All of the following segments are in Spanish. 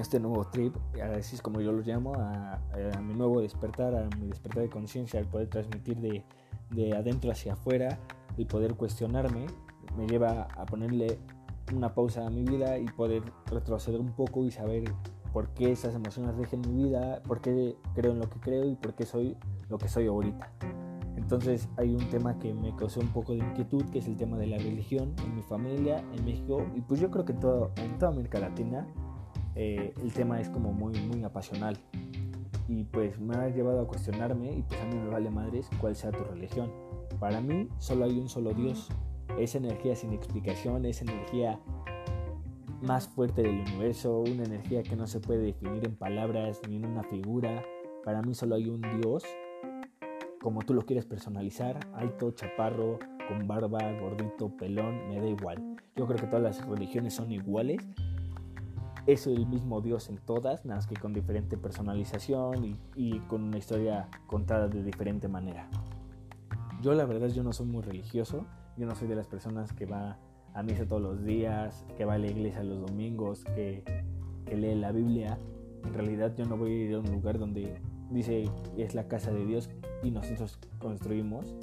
este nuevo trip, así es como yo lo llamo, a, mi nuevo despertar, a mi despertar de conciencia, al poder transmitir de, de adentro hacia afuera, el poder cuestionarme, me lleva a ponerle una pausa a mi vida y poder retroceder un poco y saber por qué esas emociones rigen mi vida, por qué creo en lo que creo y por qué soy lo que soy ahorita. Entonces hay un tema que me causó un poco de inquietud, que es el tema de la religión en mi familia, en México, y pues yo creo que en, todo, en toda América Latina eh, el tema es como muy, muy apasional. Y pues me ha llevado a cuestionarme, y pues a mí me vale madres cuál sea tu religión. Para mí solo hay un solo Dios. Esa energía sin explicación, esa energía más fuerte del universo, una energía que no se puede definir en palabras ni en una figura. Para mí solo hay un Dios, como tú lo quieres personalizar, alto, chaparro, con barba, gordito, pelón, me da igual. Yo creo que todas las religiones son iguales. Es el mismo Dios en todas, nada más que con diferente personalización y, con una historia contada de diferente manera. Yo la verdad yo no soy muy religioso, yo no soy de las personas que va a misa todos los días, que va a la iglesia los domingos, que, lee la Biblia. En realidad yo no voy a ir a un lugar donde dice es la casa de Dios y nosotros construimos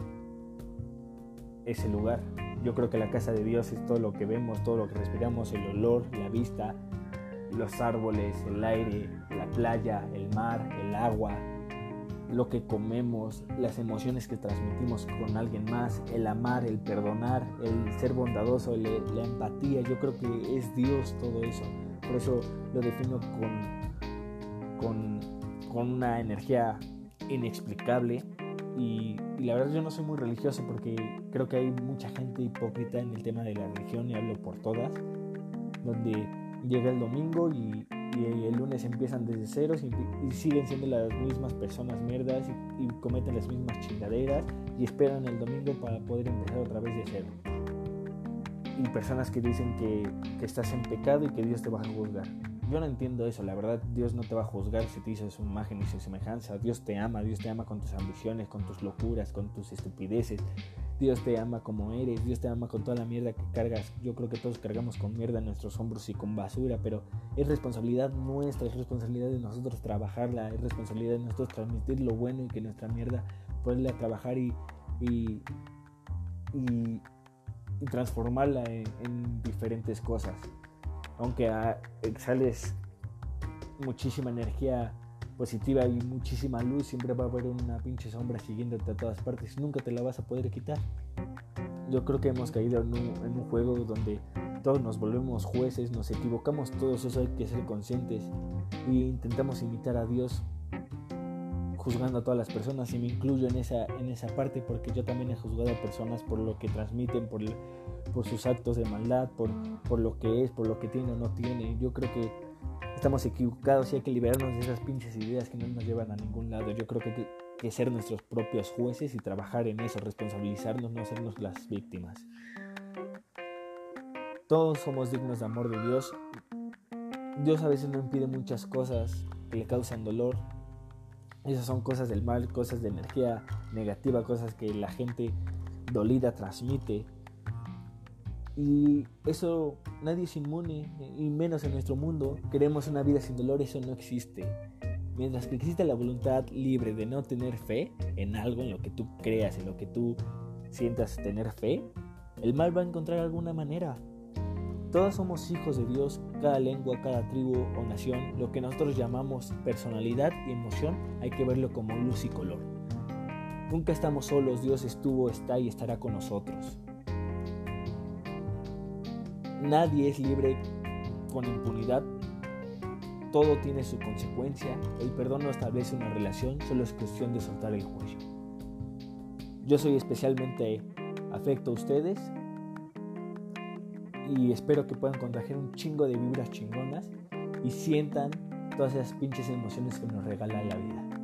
ese lugar. Yo creo que la casa de Dios es todo lo que vemos, todo lo que respiramos, el olor, la vista, los árboles, el aire, la playa, el mar, el agua, lo que comemos, las emociones que transmitimos con alguien más, el amar, el perdonar, el ser bondadoso, la empatía. Yo creo que es Dios todo eso. Por eso lo defino con, con, con una energía inexplicable. Y, y, la verdad yo no soy muy religioso porque creo que hay mucha gente hipócrita en el tema de la religión y hablo por todas, donde llega el domingo y el lunes empiezan desde ceros y, siguen siendo las mismas personas mierdas y, cometen las mismas chingaderas y esperan el domingo para poder empezar otra vez de cero. Y personas que dicen que, que estás en pecado y que Dios te va a juzgar. Yo no entiendo eso, la verdad Dios no te va a juzgar si te hizo su imagen y su semejanza. Dios te ama, Dios te ama con tus ambiciones, con tus locuras, con tus estupideces. Dios te ama como eres, Dios te ama con toda la mierda que cargas. Yo creo que todos cargamos con mierda en nuestros hombros y con basura, pero es responsabilidad nuestra, es responsabilidad de nosotros trabajarla, es responsabilidad de nosotros transmitir lo bueno y que nuestra mierda poderla trabajar y, y, transformarla en, diferentes cosas. Aunque exhales muchísima energía positiva y muchísima luz, siempre va a haber una pinche sombra siguiéndote a todas partes. Nunca te la vas a poder quitar. Yo creo que hemos caído en un, juego donde todos nos volvemos jueces, nos equivocamos todos, eso hay que ser conscientes e intentamos imitar a Dios juzgando a todas las personas y me incluyo en esa, en esa parte porque yo también he juzgado a personas por lo que transmiten, por, por sus actos de maldad, por, por lo que es, por lo que tiene o no tiene. Yo creo que estamos equivocados y hay que liberarnos de esas pinches ideas que no nos llevan a ningún lado. Yo creo que hay que ser nuestros propios jueces y trabajar en eso, responsabilizarnos, no sernos las víctimas. Todos somos dignos de amor de Dios. Dios a veces no impide muchas cosas que le causan dolor. Esas son cosas del mal, cosas de energía negativa, cosas que la gente dolida transmite. Y eso nadie es inmune, y menos en nuestro mundo. Queremos una vida sin dolor, eso no existe. Mientras que existe la voluntad libre de no tener fe en algo, en lo que tú creas, en lo que tú sientas tener fe, el mal va a encontrar alguna manera. Todos somos hijos de Dios, cada lengua, cada tribu o nación, lo que nosotros llamamos personalidad y emoción, hay que verlo como luz y color. Nunca estamos solos, Dios estuvo, está y estará con nosotros. Nadie es libre con impunidad. Todo tiene su consecuencia. El perdón no establece una relación, solo es cuestión de soltar el cuello. Yo soy especialmente afecto a ustedes y espero que puedan contagiar un chingo de vibras chingonas y sientan todas esas pinches emociones que nos regala la vida.